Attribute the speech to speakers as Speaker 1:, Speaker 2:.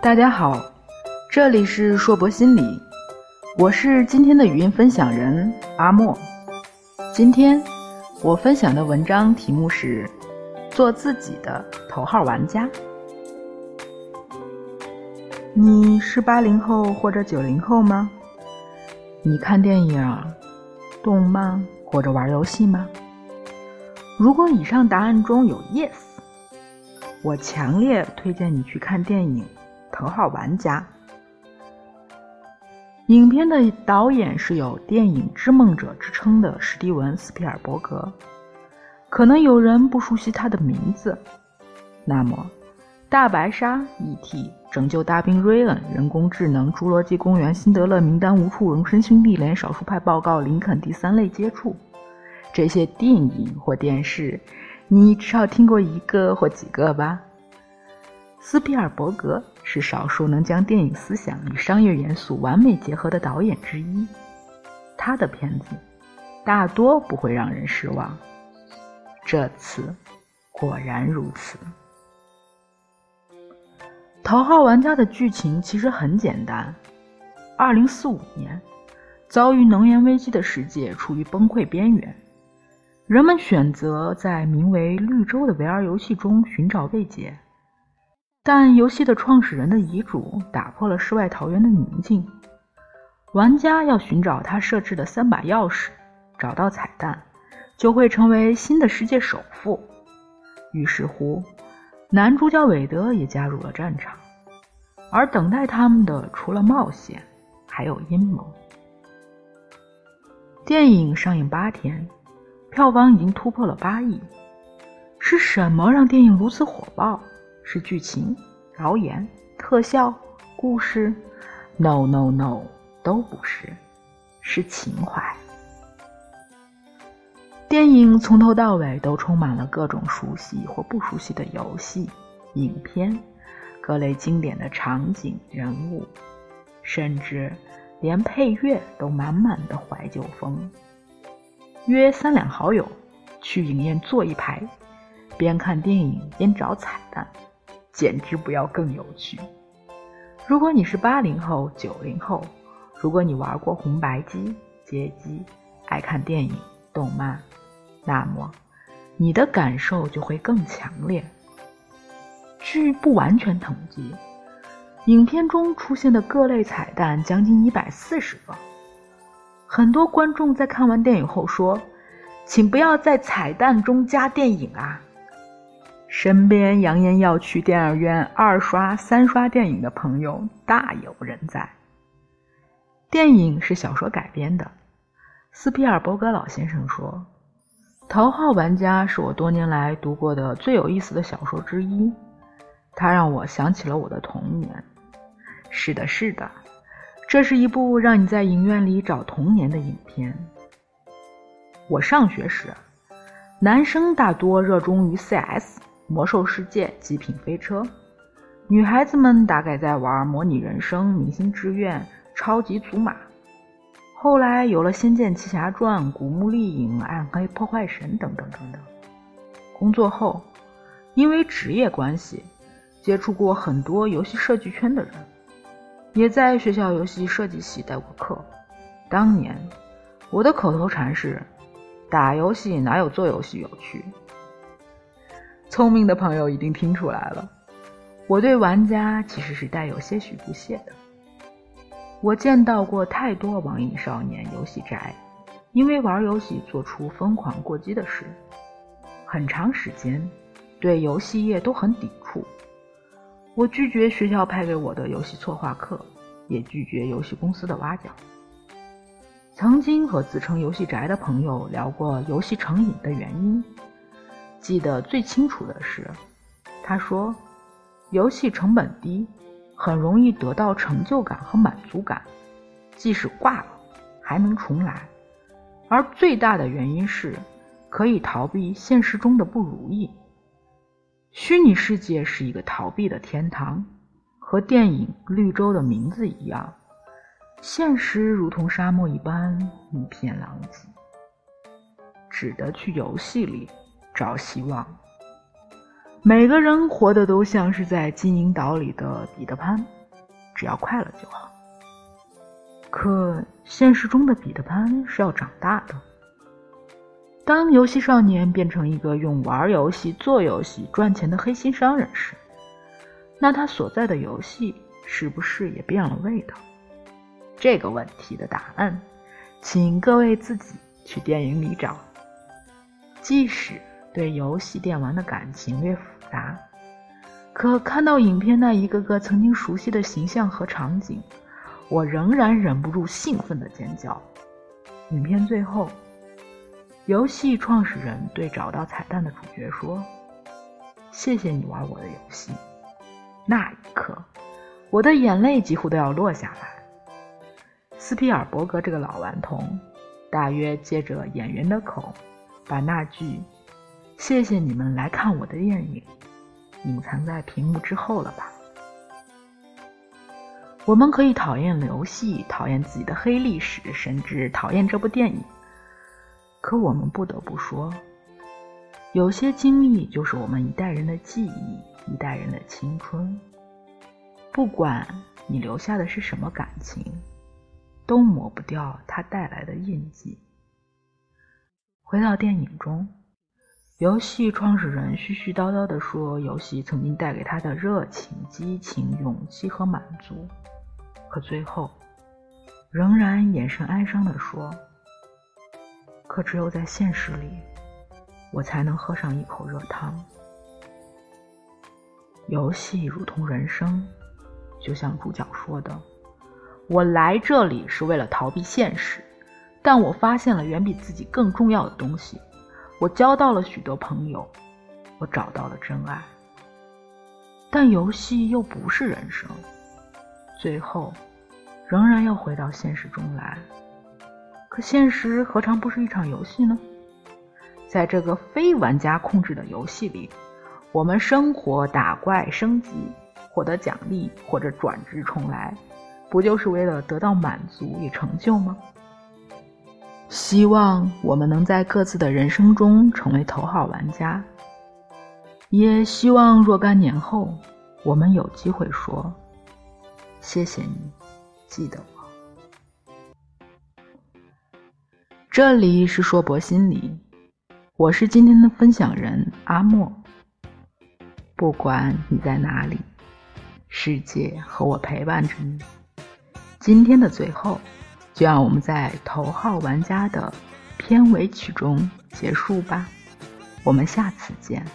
Speaker 1: 大家好，这里是硕博心理，我是今天的语音分享人阿莫。今天我分享的文章题目是“做自己的头号玩家”。你是八零后或者九零后吗？你看电影、动漫或者玩游戏吗？如果以上答案中有 yes，我强烈推荐你去看电影。头号玩家。影片的导演是有“电影之梦者”之称的史蒂文·斯皮尔伯格。可能有人不熟悉他的名字，那么，《大白鲨》、《E.T.》、《拯救大兵瑞恩》、人工智能、《侏罗纪公园》、《辛德勒名单》、无处容身兄弟连、少数派报告、林肯第三类接触，这些电影或电视，你至少听过一个或几个吧？斯皮尔伯格是少数能将电影思想与商业元素完美结合的导演之一，他的片子大多不会让人失望。这次果然如此。《头号玩家》的剧情其实很简单：二零四五年，遭遇能源危机的世界处于崩溃边缘，人们选择在名为《绿洲》的 VR 游戏中寻找慰藉。但游戏的创始人的遗嘱打破了世外桃源的宁静。玩家要寻找他设置的三把钥匙，找到彩蛋，就会成为新的世界首富。于是乎，男主角韦德也加入了战场。而等待他们的，除了冒险，还有阴谋。电影上映八天，票房已经突破了八亿。是什么让电影如此火爆？是剧情、导演、特效、故事？No No No，都不是，是情怀。电影从头到尾都充满了各种熟悉或不熟悉的游戏、影片，各类经典的场景、人物，甚至连配乐都满满的怀旧风。约三两好友去影院坐一排，边看电影边找彩蛋。简直不要更有趣。如果你是八零后、九零后，如果你玩过红白机、街机，爱看电影、动漫，那么你的感受就会更强烈。据不完全统计，影片中出现的各类彩蛋将近一百四十个。很多观众在看完电影后说：“请不要在彩蛋中加电影啊！”身边扬言要去电影院二刷、三刷电影的朋友大有人在。电影是小说改编的，斯皮尔伯格老先生说：“《头号玩家》是我多年来读过的最有意思的小说之一，它让我想起了我的童年。”是的，是的，这是一部让你在影院里找童年的影片。我上学时，男生大多热衷于 CS。魔兽世界、极品飞车，女孩子们大概在玩模拟人生、明星志愿、超级祖玛。后来有了《仙剑奇侠传》、《古墓丽影》、《暗黑破坏神》等等等等。工作后，因为职业关系，接触过很多游戏设计圈的人，也在学校游戏设计系带过课。当年，我的口头禅是：“打游戏哪有做游戏有趣？”聪明的朋友一定听出来了，我对玩家其实是带有些许不屑的。我见到过太多网瘾少年、游戏宅，因为玩游戏做出疯狂过激的事，很长时间对游戏业都很抵触。我拒绝学校派给我的游戏策划课，也拒绝游戏公司的挖角。曾经和自称游戏宅的朋友聊过游戏成瘾的原因。记得最清楚的是，他说：“游戏成本低，很容易得到成就感和满足感，即使挂了还能重来。而最大的原因是，可以逃避现实中的不如意。虚拟世界是一个逃避的天堂，和电影《绿洲》的名字一样，现实如同沙漠一般一片狼藉，只得去游戏里。”找希望。每个人活的都像是在金银岛里的彼得潘，只要快乐就好。可现实中的彼得潘是要长大的。当游戏少年变成一个用玩游戏、做游戏赚钱的黑心商人时，那他所在的游戏是不是也变了味道？这个问题的答案，请各位自己去电影里找。即使对游戏电玩的感情略复杂，可看到影片那一个个曾经熟悉的形象和场景，我仍然忍不住兴奋的尖叫。影片最后，游戏创始人对找到彩蛋的主角说：“谢谢你玩我的游戏。”那一刻，我的眼泪几乎都要落下来。斯皮尔伯格这个老顽童，大约借着演员的口，把那句“谢谢你们来看我的电影”隐藏在屏幕之后了吧？我们可以讨厌游戏，讨厌自己的黑历史，甚至讨厌这部电影。可我们不得不说，有些经历就是我们一代人的记忆。一代人的青春，不管你留下的是什么感情，都抹不掉它带来的印记。回到电影中，游戏创始人絮絮叨叨地说，游戏曾经带给他的热情、激情、勇气和满足，可最后仍然眼神哀伤地说：“可只有在现实里，我才能喝上一口热汤。”游戏如同人生，就像主角说的：“我来这里是为了逃避现实，但我发现了远比自己更重要的东西。我交到了许多朋友，我找到了真爱。但游戏又不是人生，最后仍然要回到现实中来。可现实何尝不是一场游戏呢？在这个非玩家控制的游戏里。”我们生活、打怪、升级、获得奖励或者转职重来，不就是为了得到满足与成就吗？希望我们能在各自的人生中成为头号玩家，也希望若干年后，我们有机会说：“谢谢你，记得我。”这里是硕博心理，我是今天的分享人阿莫。不管你在哪里，世界和我陪伴着你。今天的最后，就让我们在头号玩家的片尾曲中结束吧。我们下次见。